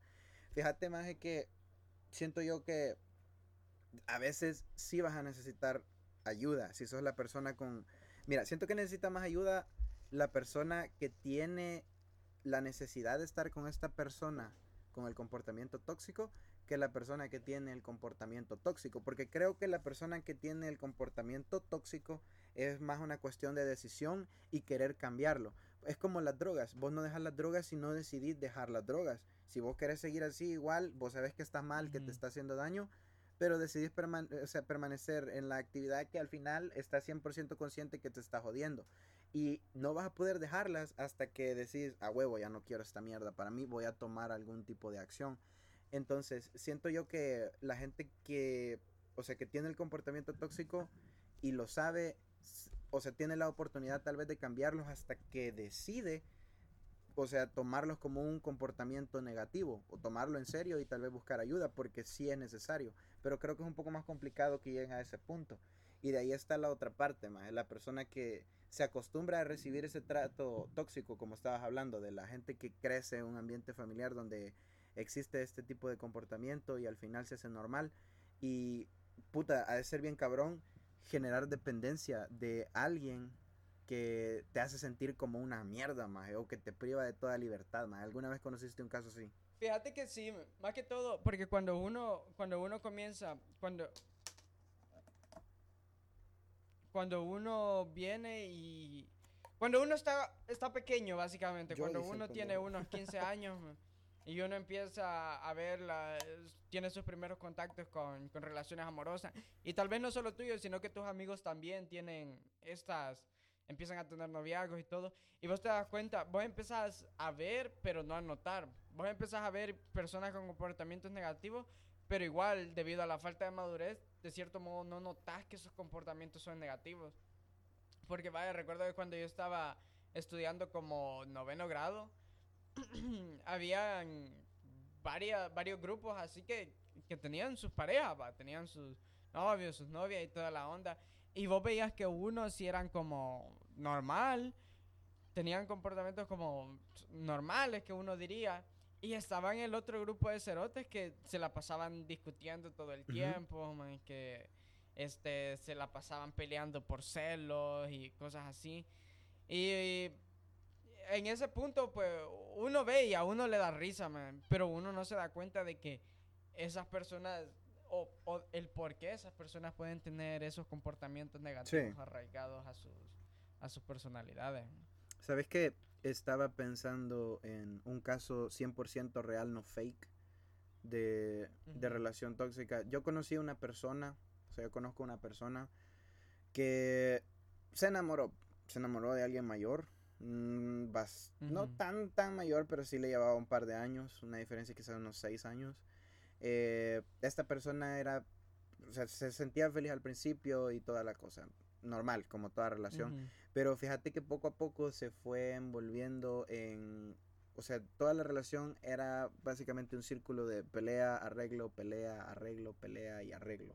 Fíjate más que siento yo que a veces sí vas a necesitar ayuda. Si sos la persona con... Mira, siento que necesita más ayuda la persona que tiene la necesidad de estar con esta persona con el comportamiento tóxico que la persona que tiene el comportamiento tóxico. Porque creo que la persona que tiene el comportamiento tóxico es más una cuestión de decisión y querer cambiarlo. Es como las drogas. Vos no dejas las drogas si no decidís dejar las drogas. Si vos querés seguir así igual, vos sabés que está mal, que te está haciendo daño, pero decidís permanecer en la actividad que al final estás 100% consciente que te está jodiendo. Y no vas a poder dejarlas hasta que decís, a huevo, ya no quiero esta mierda para mí, voy a tomar algún tipo de acción. Entonces, siento yo que la gente que, o sea, que tiene el comportamiento tóxico y lo sabe, o sea, tiene la oportunidad tal vez de cambiarlos hasta que decide o sea, tomarlos como un comportamiento negativo o tomarlo en serio y tal vez buscar ayuda porque sí es necesario. Pero creo que es un poco más complicado que lleguen a ese punto. Y de ahí está la otra parte, más la persona que se acostumbra a recibir ese trato tóxico, como estabas hablando, de la gente que crece en un ambiente familiar donde existe este tipo de comportamiento y al final se hace normal. Y puta, ha ser bien cabrón generar dependencia de alguien que te hace sentir como una mierda, más o que te priva de toda libertad, más. ¿Alguna vez conociste un caso así? Fíjate que sí, más que todo, porque cuando uno, cuando uno comienza, cuando, cuando uno viene y, cuando uno está, está pequeño, básicamente, cuando uno tiene unos 15 (laughs) años y uno empieza a ver, la, tiene sus primeros contactos con, con relaciones amorosas, y tal vez no solo tuyos, sino que tus amigos también tienen estas empiezan a tener noviazgos y todo. Y vos te das cuenta, vos empezás a ver, pero no a notar. Vos empezás a ver personas con comportamientos negativos, pero igual, debido a la falta de madurez, de cierto modo no notas que esos comportamientos son negativos. Porque vaya, recuerdo que cuando yo estaba estudiando como noveno grado, (clears throat) habían varias, varios grupos así que, que tenían sus parejas, tenían sus novios, sus novias y toda la onda. Y vos veías que unos sí eran como normal, tenían comportamientos como normales que uno diría. Y estaban el otro grupo de cerotes que se la pasaban discutiendo todo el tiempo, que este, se la pasaban peleando por celos y cosas así. Y, en ese punto, pues, uno ve y a uno le da risa, man, pero uno no se da cuenta de que esas personas o, el por qué esas personas pueden tener esos comportamientos negativos arraigados a sus, a sus personalidades. ¿Sabes qué? Estaba pensando en un caso 100% real, no fake, de, de, relación tóxica. Yo conocí a una persona, o sea, yo conozco a una persona que se enamoró, se enamoró de alguien mayor, mm, no tan, tan mayor, pero sí le llevaba un par de años, una diferencia quizás de unos seis años. Eh, esta persona era, o sea, se sentía feliz al principio y toda la cosa, normal, como toda relación. Pero fíjate que poco a poco se fue envolviendo en, o sea, toda la relación era básicamente un círculo de pelea, arreglo, pelea, arreglo, pelea y arreglo.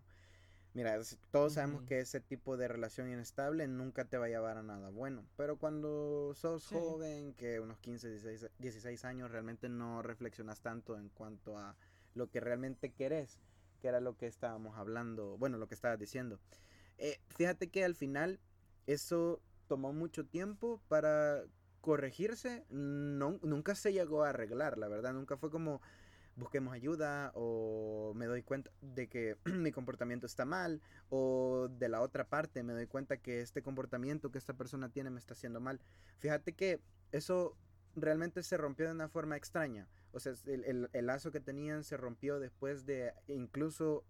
Mira, todos sabemos que ese tipo de relación inestable nunca te va a llevar a nada bueno. Pero cuando sos joven, que unos 15, 16, 16 años, realmente no reflexionas tanto en cuanto a lo que realmente querés, que era lo que estábamos hablando, bueno, lo que estabas diciendo. Eh, fíjate que al final eso tomó mucho tiempo para corregirse, nunca se llegó a arreglar, la verdad, nunca fue como busquemos ayuda o me doy cuenta de que (clears throat) mi comportamiento está mal o de la otra parte me doy cuenta que este comportamiento que esta persona tiene me está haciendo mal. Fíjate que eso realmente se rompió de una forma extraña. o sea, el, lazo que tenían se rompió después de incluso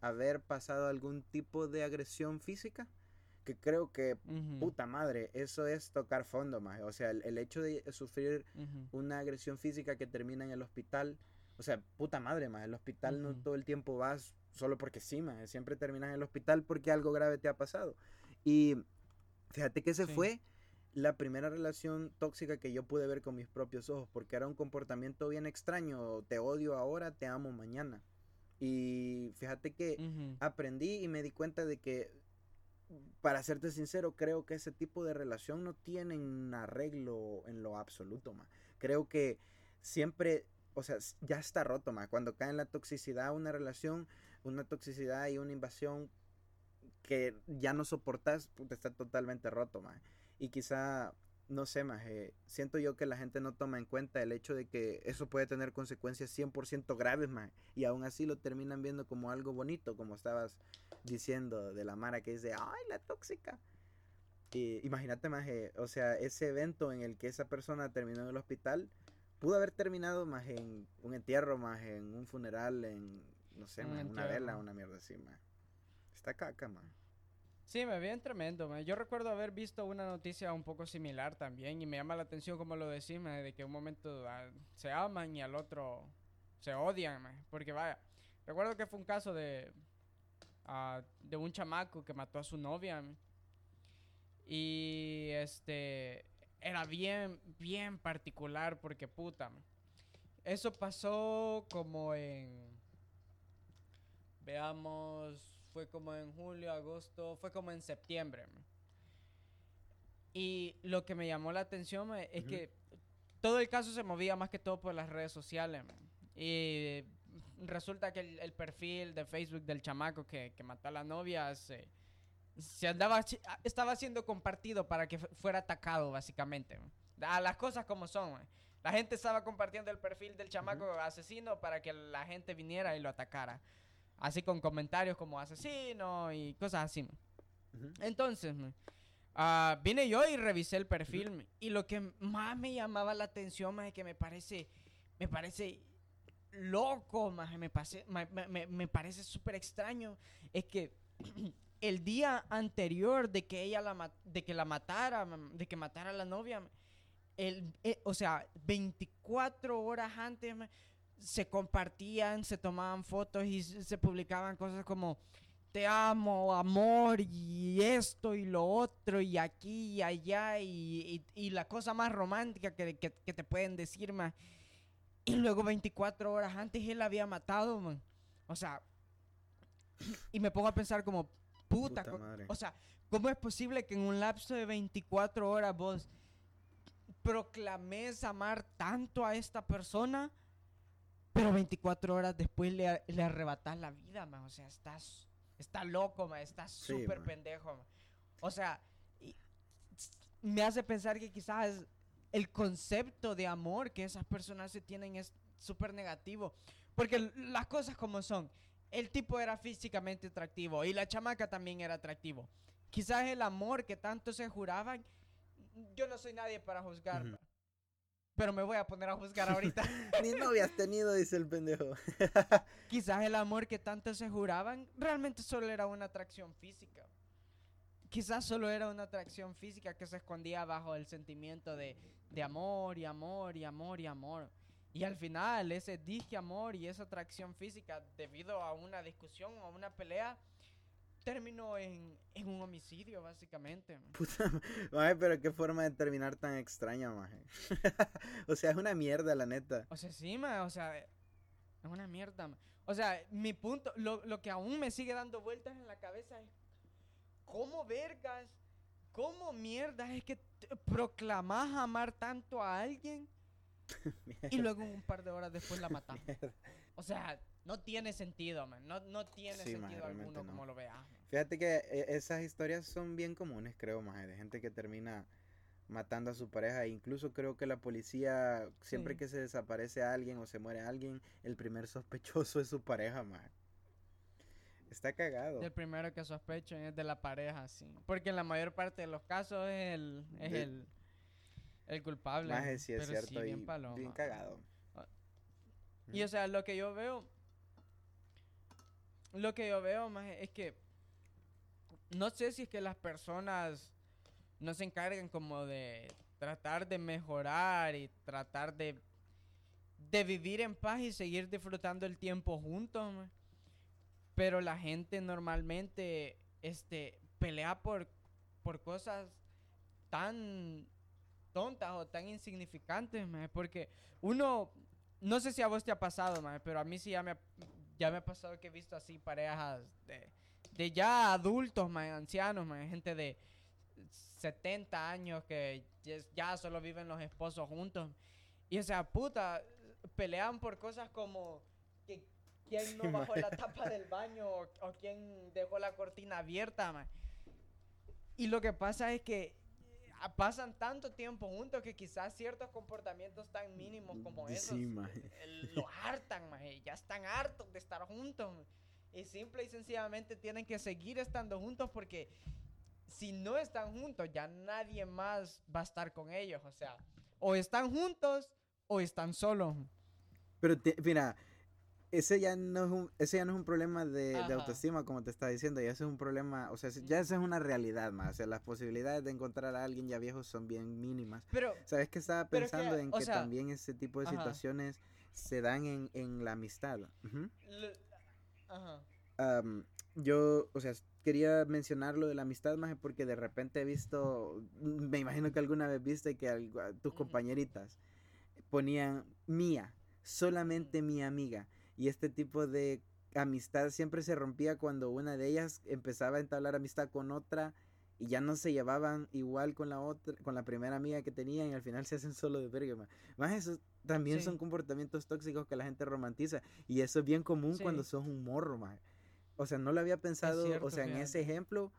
haber pasado algún tipo de agresión física. Que creo que, puta madre, eso es tocar fondo, más. O sea, el, hecho de sufrir una agresión física que termina en el hospital, o sea, puta madre, más. El hospital no todo el tiempo vas solo porque sí, más. Siempre terminas en el hospital porque algo grave te ha pasado. Y fíjate que se fue la primera relación tóxica que yo pude ver con mis propios ojos, porque era un comportamiento bien extraño, te odio ahora, te amo mañana. Y fíjate que aprendí y me di cuenta de que, para serte sincero, creo que ese tipo de relación no tiene un arreglo en lo absoluto, ma. Creo que siempre, o sea, ya está roto, ma. Cuando cae en la toxicidad una relación, una toxicidad y una invasión que ya no soportas, está totalmente roto, ma. Y quizá, no sé, más, siento yo que la gente no toma en cuenta el hecho de que eso puede tener consecuencias 100% graves, más. Y aún así lo terminan viendo como algo bonito, como estabas diciendo de la Mara que dice, ay, la tóxica. Y imagínate, más, o sea, ese evento en el que esa persona terminó en el hospital, pudo haber terminado más en un entierro, más en un funeral, en, no sé, más, una vela, una mierda así, más. Está caca, más. Sí, me bien tremendo. Yo recuerdo haber visto una noticia un poco similar también y me llama la atención como lo decís, de que un momento ah, se aman y al otro se odian. porque vaya, recuerdo que fue un caso de, ah, de un chamaco que mató a su novia. y este era bien, bien particular porque puta. Eso pasó como en... Veamos fue como en julio, agosto, fue como en septiembre. Y lo que me llamó la atención es que todo el caso se movía más que todo por las redes sociales. Y resulta que el, perfil de Facebook del chamaco que, mató a la novia se, andaba, estaba siendo compartido para que fuera atacado, básicamente. A las cosas como son. La gente estaba compartiendo el perfil del chamaco asesino para que la gente viniera y lo atacara así con comentarios como asesino y cosas así. Entonces, uh, vine yo y revisé el perfil y lo que más me llamaba la atención es que me parece, me parece loco, más me, me, me, parece súper extraño, es que (clears throat) el día anterior de que ella la, de que la matara, de que matara a la novia, el, eh, o sea, 24 horas antes se compartían, se tomaban fotos y se publicaban cosas como te amo, amor y esto y lo otro y aquí y allá y, la cosa más romántica que, te pueden decir, más. Y luego 24 horas antes él la había matado, man. O sea, y me pongo a pensar como, puta, o sea, ¿cómo es posible que en un lapso de 24 horas vos proclames amar tanto a esta persona? Pero 24 horas después le, le arrebatas la vida, man. O sea, estás, está loco, man. Estás súper pendejo, O sea, me hace pensar que quizás el concepto de amor que esas personas se tienen es súper negativo. Porque las cosas como son. El tipo era físicamente atractivo y la chamaca también era atractivo. Quizás el amor que tanto se juraban, yo no soy nadie para juzgar pero me voy a poner a juzgar ahorita. (laughs) Ni novia has tenido, dice el pendejo. (laughs) Quizás el amor que tanto se juraban realmente solo era una atracción física. Quizás solo era una atracción física que se escondía bajo el sentimiento de, de amor y amor y amor y amor. Y al final ese disque amor y esa atracción física debido a una discusión o una pelea terminó en, un homicidio, básicamente. Puta, (laughs) maje, pero qué forma de terminar tan extraña, maje. (laughs) o sea, es una mierda, la neta. O sea, sí, maje, o sea, es una mierda. O sea, mi punto, lo, lo que aún me sigue dando vueltas en la cabeza es, ¿cómo vergas, cómo mierda es que proclamas amar tanto a alguien (laughs) y luego un par de horas después la matas? o sea, no tiene sentido, man. No, no tiene sentido alguno como lo veas. Fíjate que eh, esas historias son bien comunes, creo, más de gente que termina matando a su pareja. Incluso creo que la policía, siempre que se desaparece a alguien o se muere alguien, el primer sospechoso es su pareja, más. Está cagado. El primero que sospechan es de la pareja, sí. Porque en la mayor parte de los casos es el, es el, el culpable. Más sí es cierto. bien, bien cagado. Y o sea, lo que yo veo, lo que yo veo más es que no sé si es que las personas no se encargan como de tratar de mejorar y tratar de, de vivir en paz y seguir disfrutando el tiempo juntos. Pero la gente normalmente este, pelea por, por cosas tan tontas o tan insignificantes, porque uno, no sé si a vos te ha pasado, pero a mí sí ya me, ya me ha pasado que he visto así parejas de, de ya adultos, maje, ancianos, maje, gente de 70 años que ya- solo viven los esposos juntos. Y o sea, puta, pelean por cosas como que quién no bajó la tapa del baño o, o quién dejó la cortina abierta, maje. Y lo que pasa es que pasan tanto tiempo juntos que quizás ciertos comportamientos tan mínimos como Sí, esos maje. eh, lo hartan, maje. Ya están hartos de estar juntos. maje. Y simple y sencillamente tienen que seguir estando juntos porque si no están juntos ya nadie más va a estar con ellos. O sea, o están juntos o están solos. Pero te- mira, ese ya no es un, ese ya no es un problema de, de autoestima, como te estaba diciendo, ya ese es un problema, o sea, ya esa es una realidad más, o sea, las posibilidades de encontrar a alguien ya viejo son bien mínimas. Pero, ¿Sabes que estaba que, pensando en que sea, también ese tipo de ajá. situaciones se dan en, en la amistad? Ajá. Am, yo, o sea, quería mencionar lo de la amistad más porque de repente he visto, me imagino que alguna vez viste que tus compañeritas ponían mía, solamente mi amiga. Y este tipo de amistad siempre se rompía cuando una de ellas empezaba a entablar amistad con otra y ya no se llevaban igual con la otra, con la primera amiga que tenían y al final se hacen solo de verga. Más eso también Sí. son comportamientos tóxicos que la gente romantiza y eso es bien común cuando sos un morro, más. O sea, no lo había pensado, cierto, o sea, en ese ejemplo,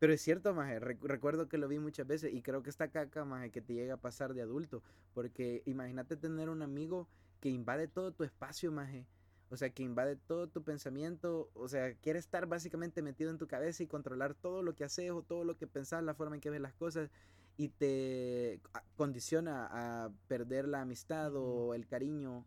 pero es cierto, maje, rec- recuerdo que lo vi muchas veces y creo que esta caca, maje, que te llega a pasar de adulto, porque imagínate tener un amigo que invade todo tu espacio, maje, o sea, que invade todo tu pensamiento, o sea, quiere estar básicamente metido en tu cabeza y controlar todo lo que haces o todo lo que pensás, la forma en que ves las cosas y te condiciona a perder la amistad o el cariño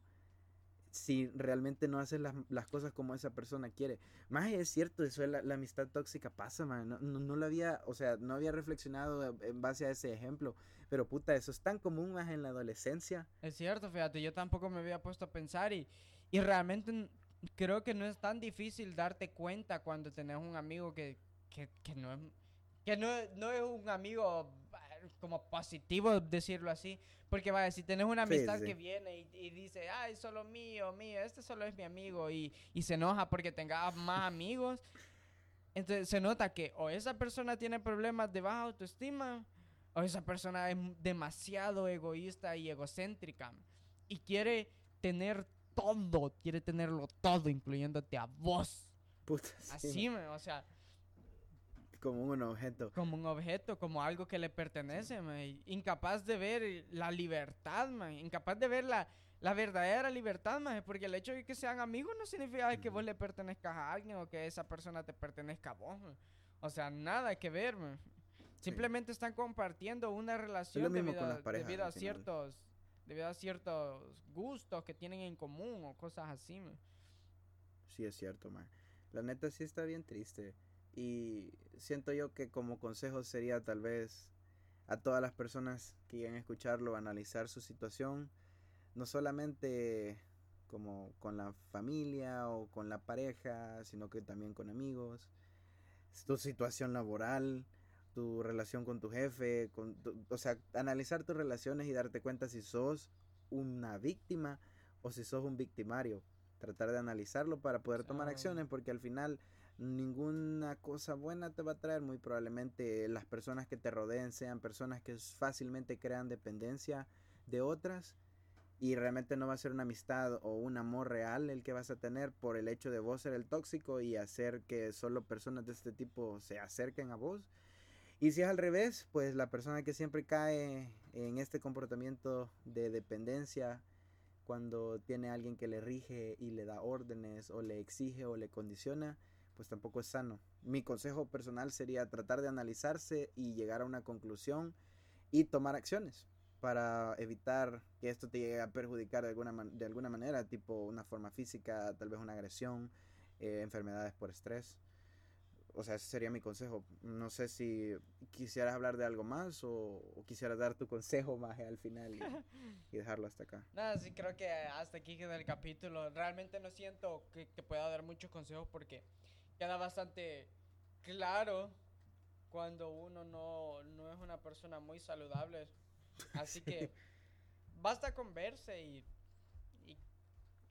si realmente no haces las, las cosas como esa persona quiere. Más es cierto, eso de la, la amistad tóxica pasa, man. No, no, no lo había, o sea, no había reflexionado en base a ese ejemplo. Pero puta, eso es tan común más en la adolescencia. Es cierto, fíjate, yo tampoco me había puesto a pensar y, y realmente creo que no es tan difícil darte cuenta cuando tenés un amigo que, que, que no es que no, es- no es un amigo eh, como positivo, decirlo así. Porque vaya, si tenés una Sí, amistad sí. que viene y, y dice, ay, solo mío, mío, este solo es mi amigo, y, y se enoja porque tengas más amigos, entonces se nota que o esa persona tiene problemas de baja autoestima, o esa persona es demasiado egoísta y egocéntrica, y quiere tener todo, quiere tenerlo todo, incluyéndote a vos. Puta, sí, Así, me- o sea, como un objeto. como un objeto, como algo que le pertenece, mae. incapaz de ver la libertad, mae. incapaz de ver la, la verdadera libertad, mae. porque el hecho de que sean amigos no significa que vos le pertenezcas a alguien o que esa persona te pertenezca a vos. mae. O sea, nada que ver. mae. Simplemente están compartiendo una relación debido, a- parejas, debido a ciertos debido a ciertos gustos que tienen en común o cosas así. mae. Sí, es cierto, man. La neta sí está bien triste. Y siento yo que como consejo sería tal vez a todas las personas que lleguen a escucharlo, analizar su situación, no solamente como con la familia o con la pareja, sino que también con amigos, tu situación laboral, tu relación con tu jefe, con tu- o sea, analizar tus relaciones y darte cuenta si sos una víctima o si sos un victimario. Tratar de analizarlo para poder tomar sea, acciones porque al final ninguna cosa buena te va a traer. Muy probablemente las personas que te rodeen sean personas que fácilmente crean dependencia de otras y realmente no va a ser una amistad o un amor real el que vas a tener por el hecho de vos ser el tóxico y hacer que solo personas de este tipo se acerquen a vos. Y si es al revés, pues la persona que siempre cae en este comportamiento de dependencia cuando tiene a alguien que le rige y le da órdenes o le exige o le condiciona, pues tampoco es sano. Mi consejo personal sería tratar de analizarse y llegar a una conclusión y tomar acciones. para evitar que esto te llegue a perjudicar de alguna, de alguna manera, tipo una forma física, tal vez una agresión, eh, enfermedades por estrés. O sea, ese sería mi consejo. No sé si quisieras hablar de algo más o, quisieras dar tu consejo más al final (laughs) y, dejarlo hasta acá. Nada, sí, creo que hasta aquí queda el capítulo. Realmente no siento que te pueda dar muchos consejos porque queda bastante claro cuando uno no, no es una persona muy saludable. Así que (laughs) basta con verse y,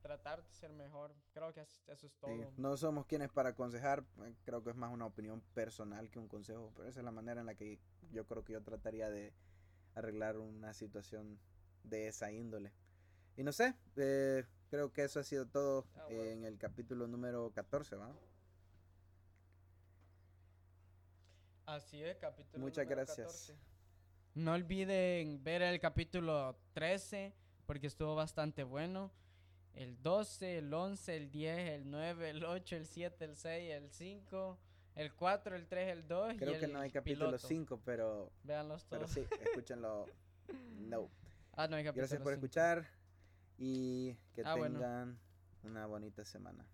tratar de ser mejor. Creo que eso es todo. no somos quienes para aconsejar, eh, creo que es más una opinión personal que un consejo, pero esa es la manera en la que yo creo que yo trataría de arreglar una situación de esa índole. Y no sé, eh, creo que eso ha sido todo ah, en el capítulo número 14, ¿va? Así es, capítulo Muchas gracias. No olviden ver el capítulo 13 porque estuvo bastante bueno. El 12, el 11, el 10, el 9, el 8, el 7, el 6, el 5, el 4, el 3, el 2 Creo que no hay capítulo 5, pero... Veanlos todos. Pero sí, (laughs) escúchenlo. no. Ah, no hay capítulo Gracias por escuchar y que ah, tengan una bonita semana.